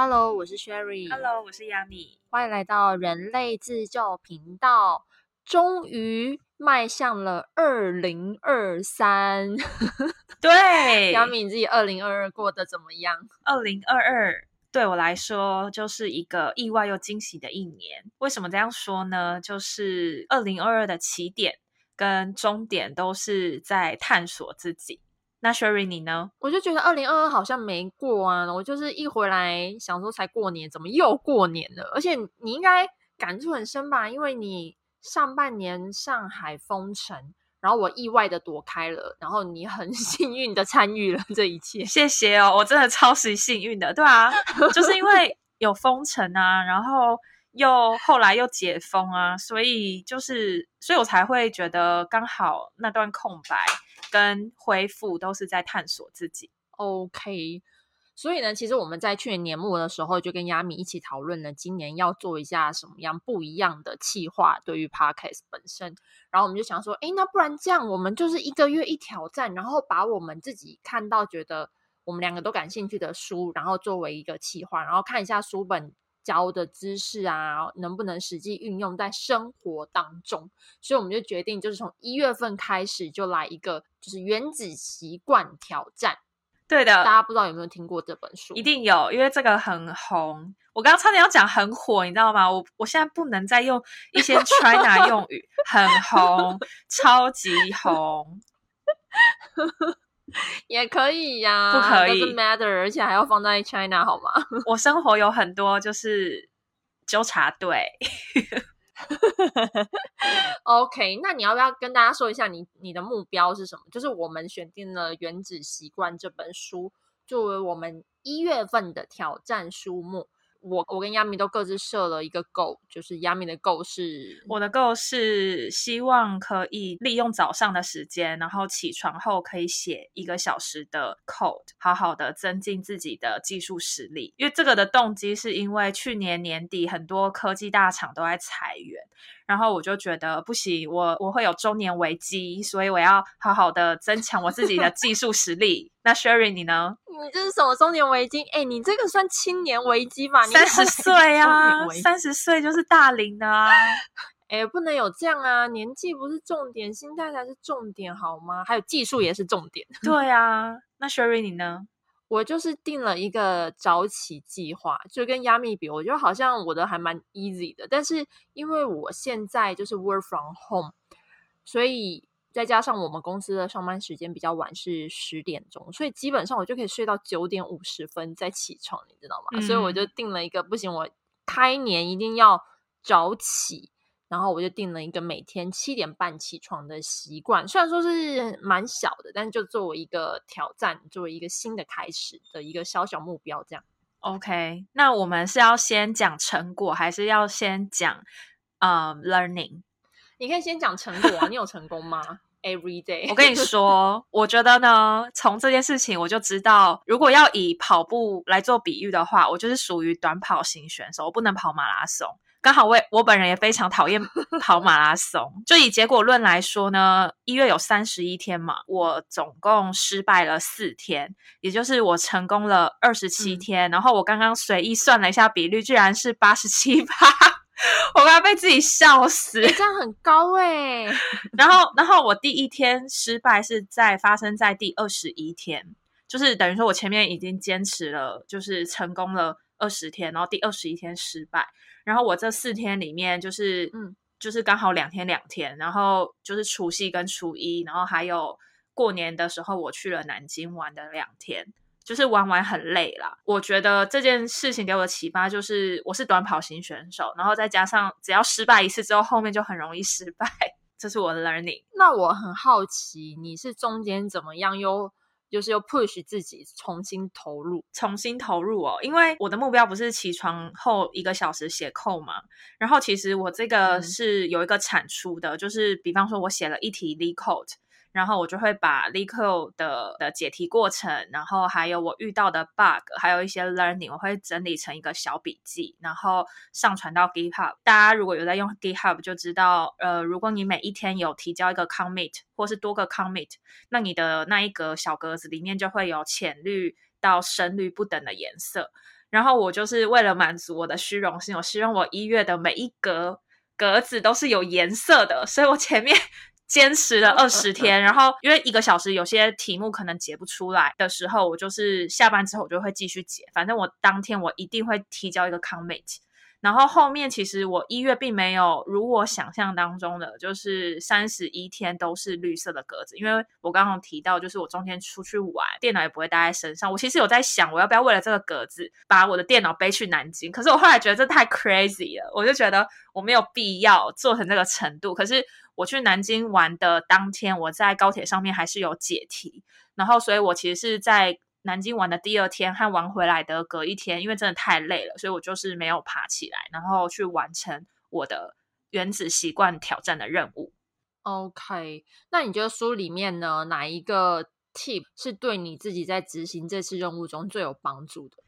Hello，我是 Sherry。Hello，我是 Yami。欢迎来到人类自救频道。终于迈向了二零二三。对，杨敏，你自己二零二二过得怎么样？二零二二对我来说就是一个意外又惊喜的一年。为什么这样说呢？就是二零二二的起点跟终点都是在探索自己。那 Sherry 你呢？我就觉得二零二二好像没过啊，我就是一回来想说才过年，怎么又过年了？而且你应该感触很深吧，因为你上半年上海封城，然后我意外的躲开了，然后你很 幸运的参与了这一切。谢谢哦，我真的超级幸运的，对啊，就是因为有封城啊，然后又后来又解封啊，所以就是，所以我才会觉得刚好那段空白跟恢复都是在探索自己。OK，所以呢，其实我们在去年年末的时候就跟亚米一起讨论了，今年要做一下什么样不一样的企划，对于 Podcast 本身。然后我们就想说，诶，那不然这样，我们就是一个月一挑战，然后把我们自己看到觉得我们两个都感兴趣的书，然后作为一个企划，然后看一下书本教的知识啊，能不能实际运用在生活当中。所以我们就决定，就是从一月份开始就来一个就是原子习惯挑战。对的，大家不知道有没有听过这本书？一定有，因为这个很红。我刚刚差点要讲很火，你知道吗？我我现在不能再用一些 China 用语，很红，超级红。也可以呀、不可以 matter，而且还要放在 China 好吗？我生活有很多就是纠察队，OK，那你要不要跟大家说一下你你的目标是什么？就是我们选定了《原子习惯》这本书作为我们一月份的挑战书目。我我跟亚米都各自设了一个 goal，就是亚米的 goal 是我的 goal 是希望可以利用早上的时间，然后起床后可以写一个小时的 code，好好的增进自己的技术实力。因为这个的动机是因为去年年底很多科技大厂都在裁员，然后我就觉得不行，我我会有中年危机，所以我要好好的增强我自己的技术实力。那 Sherry 你呢？你这是什么中年危机？哎，你这个算青年危机吧？你三十岁啊三十岁就是大龄的啊。哎，不能有这样啊！年纪不是重点，心态才是重点，好吗？还有技术也是重点。对啊，那 Sherry 你呢？我就是定了一个早起计划，就跟亚米比，我觉得好像我的还蛮 easy 的。但是因为我现在就是 work from home，所以再加上我们公司的上班时间比较晚，是十点钟，所以基本上我就可以睡到九点五十分再起床，你知道吗？所以我就嗯定了一个不行，我开年一定要早起。然后我就定了一个每天七点半起床的习惯，虽然说是蛮小的，但就作为一个挑战，作为一个新的开始的一个小小目标，这样。OK，那我们是要先讲成果，还是要先讲呃 learning？你可以先讲成果啊，你有成功吗？Every day，我跟你说，我觉得呢，从这件事情我就知道，如果要以跑步来做比喻的话，我就是属于短跑型选手，我不能跑马拉松。刚好我也我本人也非常讨厌 跑马拉松。就以结果论来说呢，一月有三十一天嘛，我总共失败了四天，也就是我成功了二十七嗯天。然后我刚刚随意算了一下比率，居然是八十七趴，我刚刚被自己笑死。诶这样很高哎、然后，然后我第一天失败是在发生在第二十一天，就是等于说我前面已经坚持了，就是成功了二十天，然后第二十一天失败，然后我这四天里面就是嗯，就是刚好两天两天，然后就是除夕跟初一，然后还有过年的时候我去了南京玩的两天。就是玩完很累啦，我觉得这件事情给我的启发就是，我是短跑型选手，然后再加上只要失败一次之后，后面就很容易失败。这是我的 learning。那我很好奇，你是中间怎么样又就是又 push 自己重新投入？重新投入哦，因为我的目标不是起床后一个小时写扣嘛，然后其实我这个嗯是有一个产出的，就是比方说我写了一题 l e code，然后我就会把 l e c o 的的解题过程，然后还有我遇到的 bug，还有一些 learning，我会整理成一个小笔记，然后上传到 GitHub。大家如果有在用 GitHub 就知道，呃，如果你每一天有提交一个 commit 或是多个 commit，那你的那一格小格子里面就会有浅绿到深绿不等的颜色。然后我就是为了满足我的虚荣心，我希望我一月的每一格格子都是有颜色的，所以我前面坚持了 二十天。然后因为一个小时有些题目可能解不出来的时候，我就是下班之后我就会继续解，反正我当天我一定会提交一个 comment。然后后面其实我一月并没有如我想象当中的，就是三十一天都是绿色的格子，因为我刚刚提到，就是我中间出去玩，电脑也不会带在身上。我其实有在想，我要不要为了这个格子把我的电脑背去南京？可是我后来觉得这太 crazy 了，我就觉得我没有必要做成这个程度。可是我去南京玩的当天，我在高铁上面还是有解题，然后所以我其实是在。南京玩的第二天和玩回来的隔一天，因为真的太累了，所以我就是没有爬起来，然后去完成我的原子习惯挑战的任务。OK，那你觉得书里面呢，哪一个 tip 是对你自己在执行这次任务中最有帮助的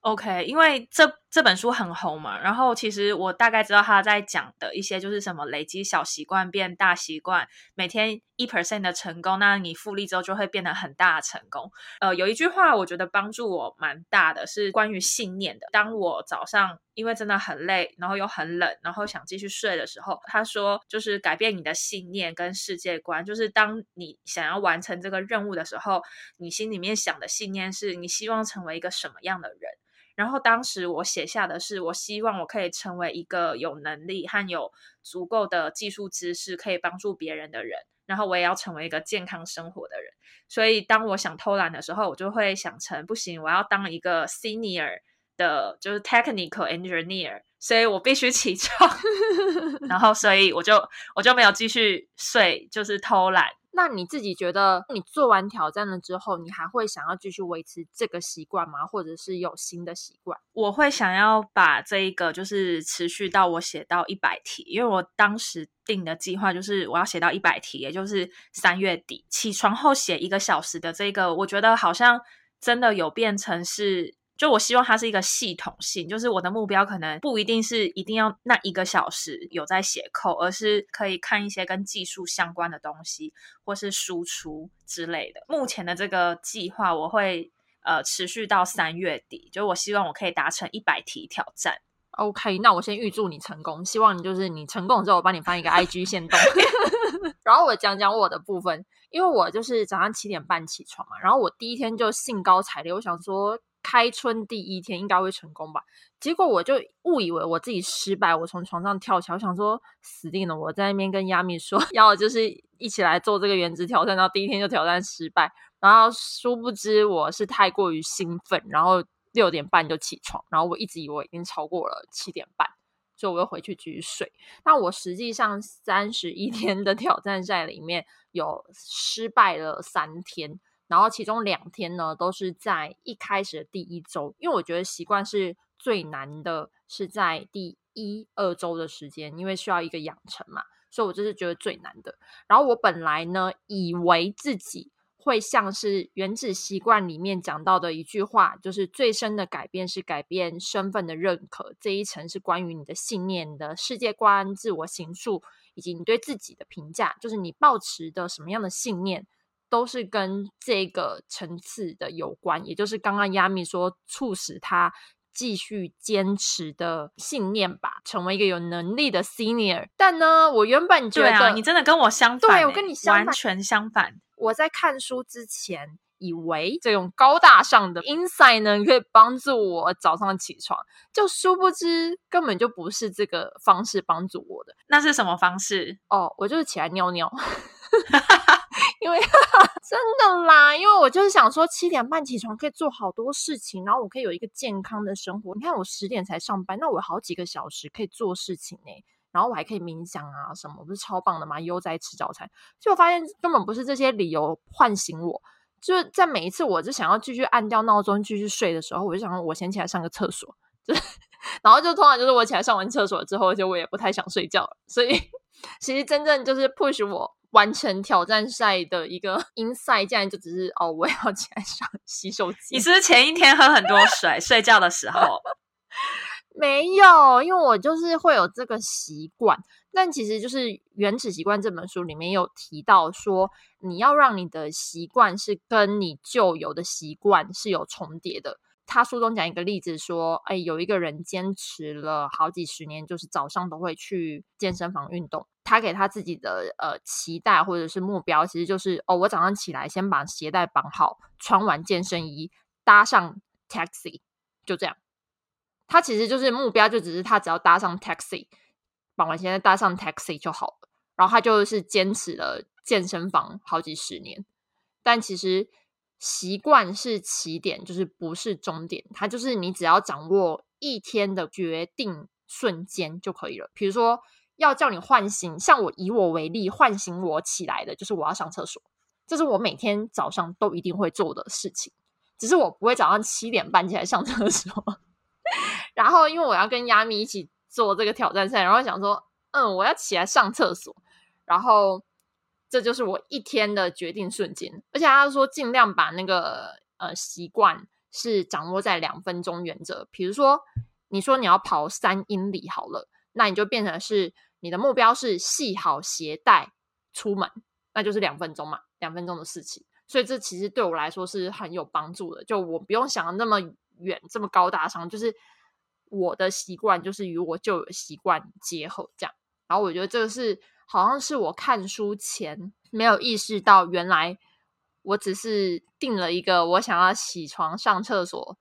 ？OK，因为这这本书很红嘛，然后其实我大概知道他在讲的一些就是什么累积小习惯变大习惯，每天一 percent 的成功，那你复利之后就会变得很大的成功。呃，有一句话我觉得帮助我蛮大的，是关于信念的。当我早上因为真的很累，然后又很冷，然后想继续睡的时候，他说就是改变你的信念跟世界观，就是当你想要完成这个任务的时候，你心里面想的信念是你希望成为一个什么样的人。然后当时我写下的是，我希望我可以成为一个有能力和有足够的技术知识可以帮助别人的人。然后我也要成为一个健康生活的人。所以当我想偷懒的时候，我就会想成不行，我要当一个 senior 的，就是 technical engineer，所以我必须起床。然后所以我就我就没有继续睡，就是偷懒。那你自己觉得，你做完挑战了之后，你还会想要继续维持这个习惯吗？或者是有新的习惯？我会想要把这一个就是持续到我写到一百题，因为我当时定的计划就是我要写到一百题，也就是三月底起床后写一个小时的这个，我觉得好像真的有变成是。就我希望它是一个系统性，就是我的目标可能不一定是一定要那一个小时有在写扣，而是可以看一些跟技术相关的东西，或是输出之类的。目前的这个计划我会呃持续到三月底，就我希望我可以达成一百题挑战。OK，那我先预祝你成功，希望你就是你成功之后，我帮你发一个 IG 线动。然后我讲讲我的部分，因为我就是早上七点半起床嘛，然后我第一天就兴高采烈，我想说。开春第一天应该会成功吧？结果我就误以为我自己失败，我从床上跳起来，我想说死定了！我在那边跟亚米说 要就是一起来做这个原子挑战，然后第一天就挑战失败，然后殊不知我是太过于兴奋，然后六点半就起床，然后我一直以为已经超过了七点半，所以我又回去继续睡。那我实际上三十一天的挑战赛里面有失败了三天。然后其中两天呢，都是在一开始的第一周，因为我觉得习惯是最难的，是在第一二周的时间，因为需要一个养成嘛，所以我就是觉得最难的。然后我本来呢，以为自己会像是原子习惯里面讲到的一句话，就是最深的改变是改变身份的认可，这一层是关于你的信念的世界观、自我形塑以及你对自己的评价，就是你抱持的什么样的信念。都是跟这个层次的有关，也就是刚刚亚米说促使他继续坚持的信念吧，成为一个有能力的 senior。但呢，我原本觉得你真的跟我相反，对我跟你完全相反。我在看书之前，以为这种高大上的 insight 呢，可以帮助我早上起床，就殊不知根本就不是这个方式帮助我的。那是什么方式？哦，我就是起来尿尿。因为 真的啦，因为我就是想说七点半起床可以做好多事情，然后我可以有一个健康的生活。你看我十点才上班，那我好几个小时可以做事情呢，然后我还可以冥想啊什么，不是超棒的吗？悠哉吃早餐，就发现根本不是这些理由唤醒我，就是在每一次我就想要继续按掉闹钟继续睡的时候，我就想我先起来上个厕所，就然后就通常就是我起来上完厕所之后，就我也不太想睡觉了，所以 其实真正就是 push 我。完成挑战赛的一个 inside，竟然就只是哦，我要起来上洗手间。你是不是前一天喝很多水？睡觉的时候 没有，因为我就是会有这个习惯。但其实就是《原始习惯》这本书里面有提到说，你要让你的习惯是跟你旧有的习惯是有重叠的。他书中讲一个例子说，哎，有一个人坚持了好几十年，就是早上都会去健身房运动。他给他自己的呃期待或者是目标，其实就是哦，我早上起来先把鞋带绑好，穿完健身衣，搭上 taxi，就这样。他其实就是目标，就只是他只要搭上 taxi，绑完鞋带搭上 taxi 就好了。然后他就是坚持了健身房好几十年，但其实。习惯是起点，就是不是终点。它就是你只要掌握一天的决定瞬间就可以了。比如说，要叫你唤醒，像我以我为例，唤醒我起来的，就是我要上厕所，这是我每天早上都一定会做的事情。只是我不会早上七点半起来上 厕所，然后因为我要跟亚米一起做这个挑战赛，然后想说，嗯，我要起来上厕所，然后。这就是我一天的决定瞬间，而且他说尽量把那个呃习惯是掌握在两分钟原则。比如说，你说你要跑三英里好了，那你就变成是你的目标是系好鞋带出门，那就是两分钟嘛，两分钟的事情。所以这其实对我来说是很有帮助的，就我不用想的那么远，这么高大上，就是我的习惯就是与我旧有习惯结合这样。然后我觉得这个是。好像是我看书前没有意识到，原来我只是定了一个我想要起床上厕所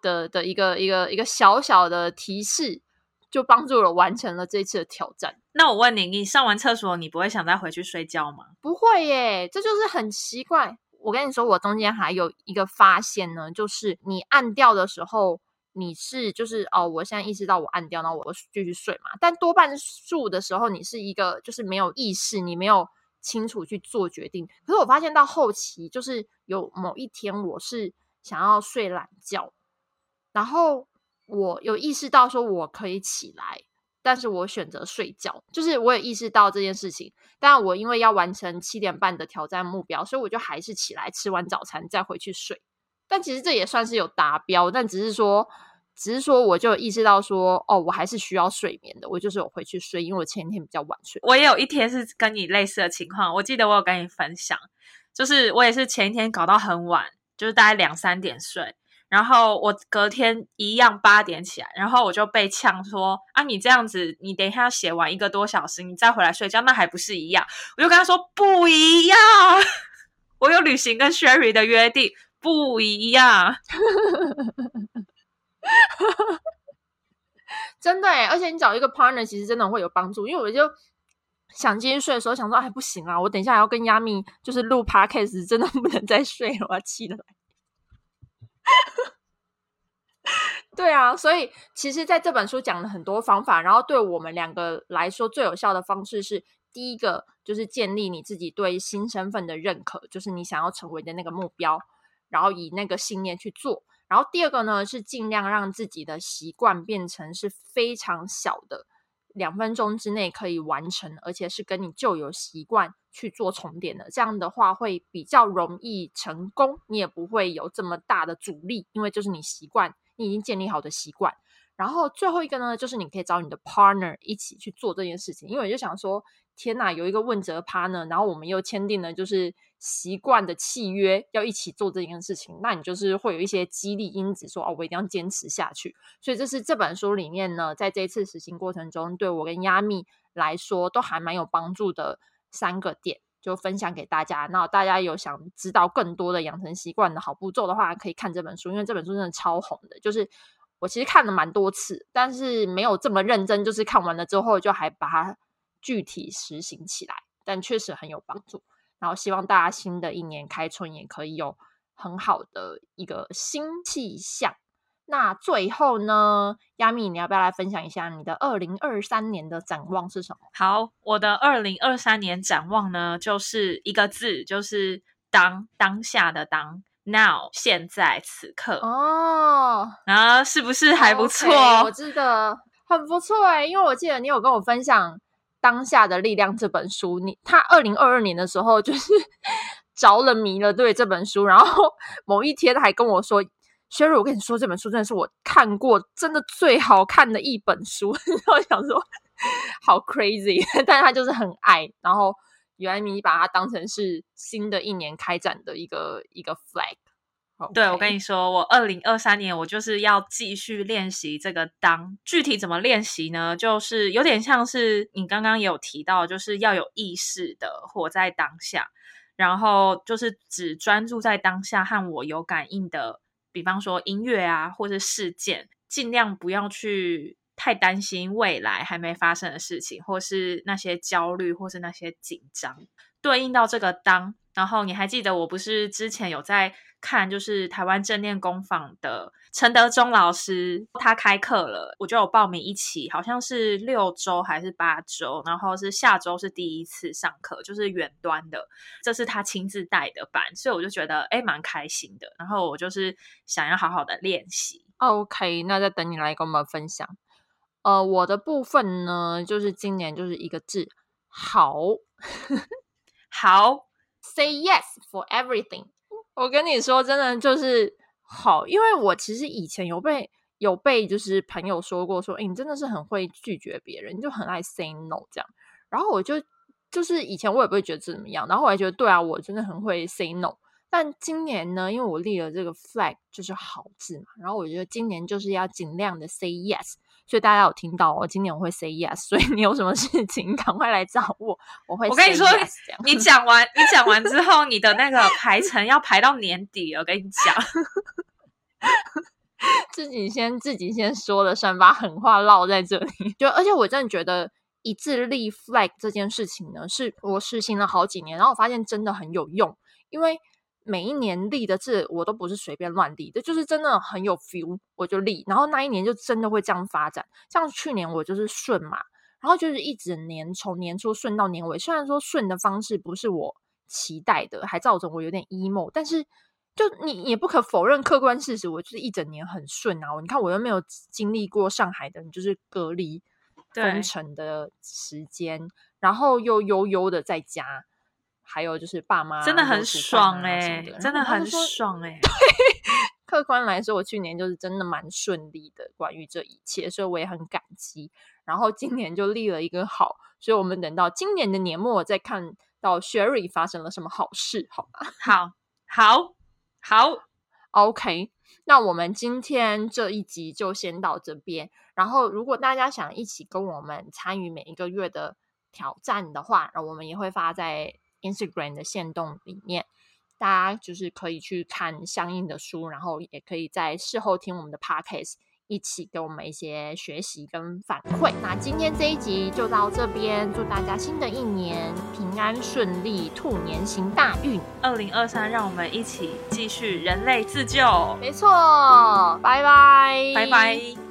的的一个一个一个小小的提示，就帮助了完成了这次的挑战。那我问你，你上完厕所，你不会想再回去睡觉吗？不会耶，这就是很奇怪。我跟你说，我中间还有一个发现呢，就是你按掉的时候。你是就是哦，我现在意识到我按掉，然后我继续睡嘛。但多半数的时候，你是一个就是没有意识，你没有清楚去做决定。可是我发现到后期，就是有某一天我是想要睡懒觉，然后我有意识到说我可以起来，但是我选择睡觉。就是我也意识到这件事情，但我因为要完成七点半的挑战目标，所以我就还是起来吃完早餐再回去睡。但其实这也算是有达标，但只是说。只是说，我就意识到说，哦，我还是需要睡眠的。我就是有回去睡，因为我前一天比较晚睡。我也有一天是跟你类似的情况。我记得我有跟你分享，就是我也是前一天搞到很晚，就是大概两三点睡，然后我隔天一样八点起来，然后我就被呛说啊，你这样子，你等一下写完一个多小时，你再回来睡觉，那还不是一样？我就跟他说不一样，我有履行跟 Sherry 的约定，不一样。真的哎，而且你找一个 partner 其实真的会有帮助，因为我就想继续睡的时候想说，哎，不行啊，我等一下还要跟亚米就是录 podcast，真的不能再睡了，我要起来。对啊，所以其实在这本书讲了很多方法，然后对我们两个来说最有效的方式是，第一个就是建立你自己对新身份的认可，就是你想要成为的那个目标，然后以那个信念去做。然后第二个呢，是尽量让自己的习惯变成是非常小的，两分钟之内可以完成，而且是跟你旧有习惯去做重叠的。这样的话会比较容易成功，你也不会有这么大的阻力，因为就是你习惯，你已经建立好的习惯。然后最后一个呢，就是你可以找你的 partner 一起去做这件事情，因为我就想说。天呐，有一个问责趴呢，然后我们又签订了就是习惯的契约，要一起做这件事情。那你就是会有一些激励因子，说哦，我一定要坚持下去。所以这是这本书里面呢，在这一次实行过程中，对我跟亚蜜来说都还蛮有帮助的三个点，就分享给大家。那大家有想知道更多的养成习惯的好步骤的话，可以看这本书，因为这本书真的超红的。就是我其实看了蛮多次，但是没有这么认真，就是看完了之后就还把它。具体实行起来，但确实很有帮助。然后希望大家新的一年开春也可以有很好的一个新气象。那最后呢，亚米，你要不要来分享一下你的二零二三年的展望是什么？好，我的二零二三年展望呢，就是一个字，就是当当下的当，now 现在此刻哦。啊，是不是还不错？我记得很不错哎，因为我记得你有跟我分享。当下的力量这本书，你他二零二二年的时候就是 着了迷了，对这本书，然后 某一天还跟我说雪瑞，我跟你说，这本书真的是我看过真的最好看的一本书。我想说，好 crazy，但是他就是很爱。然后原来你把它当成是新的一年开展的一个一个 flag。对，我跟你说，我二零二三年我就是要继续练习这个当。具体怎么练习呢？就是有点像是你刚刚有提到，就是要有意识的活在当下，然后就是只专注在当下和我有感应的。比方说音乐啊，或者事件，尽量不要去太担心未来还没发生的事情，或是那些焦虑，或是那些紧张。对应到这个当，然后你还记得我不是之前有在看，就是台湾正念工坊的陈德忠老师，他开课了，我就有报名一起，好像是六周还是八周，然后是下周是第一次上课，就是远端的，这是他亲自带的班，所以我就觉得哎蛮开心的，然后我就是想要好好的练习。OK，那再等你来跟我们分享。呃，我的部分呢，就是今年就是一个字，好。好，say yes for everything。我跟你说，真的就是好，因为我其实以前有被有被就是朋友说过，说哎，你真的是很会拒绝别人，你就很爱 say no 这样。然后我就就是以前我也不会觉得怎么样，然后我还觉得对啊，我真的很会 say no。但今年呢，因为我立了这个 flag，就是好字嘛，然后我觉得今年就是要尽量的 say yes。所以大家有听到我今年我会 say yes，所以你有什么事情 赶快来找我，我会。我跟你说，你讲完你讲完之后，你的那个排程要排到年底。我跟你讲，自己先自己先说了算，把狠话落在这里。就而且我真的觉得一致立 flag 这件事情呢，是我实行了好几年，然后我发现真的很有用，因为。每一年立的字我都不是随便乱立的，就是真的很有 feel，我就立，然后那一年就真的会这样发展。像去年我就是顺嘛，然后就是一整年从年初顺到年尾，虽然说顺的方式不是我期待的，还造成我有点 emo，但是就你也不可否认客观事实，我就是一整年很顺啊。你看我又没有经历过上海的，你就是隔离封城的时间，然后又悠悠的在家。还有就是爸妈真的很爽哎，真的很爽哎。对，客观来说，我去年就是真的蛮顺利的，关于这一切，所以我也很感激。然后今年就立了一个好，所以我们等到今年的年末再看到 Sherry 发生了什么好事，好吗？好，好，好，OK。那我们今天这一集就先到这边。然后，如果大家想一起跟我们参与每一个月的挑战的话，我们也会发在。Instagram 的线动里面，大家就是可以去看相应的书，然后也可以在事后听我们的 Podcast，一起给我们一些学习跟反馈。那今天这一集就到这边，祝大家新的一年平安顺利，兔年行大运。二零二三，让我们一起继续人类自救。没错，拜拜，拜拜。